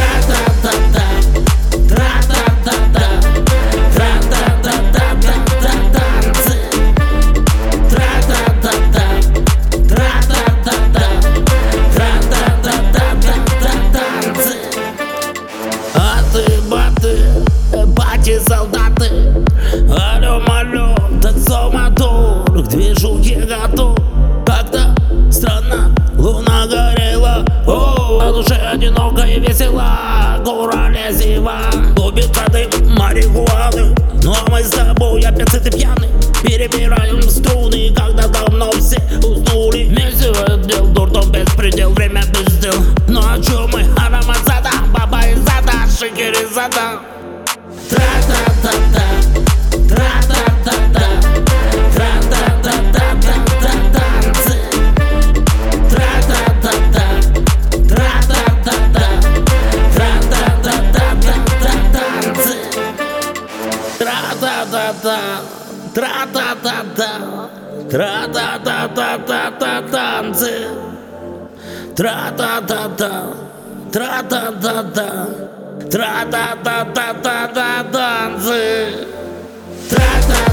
А К движухе готов Как-то странно луна горела. О, на душе одиноко и весело Гора зима Губит воды марихуаны. Ну а мы с тобой опять сыты пьяны. Перебираем струны Когда давно все уснули. Вместе отдел дурдом беспредел Время без дел. Ну о чем мы? Аромат зада Баба из зада Шикеризада Тра-та-та-та Тра-та-та-та Тра-та-та-та Тра-та-та-та-та танцы. Тра-та-та-та Тра-та-та-та Тра-та-та-та-та танцы. Тра-та-та-та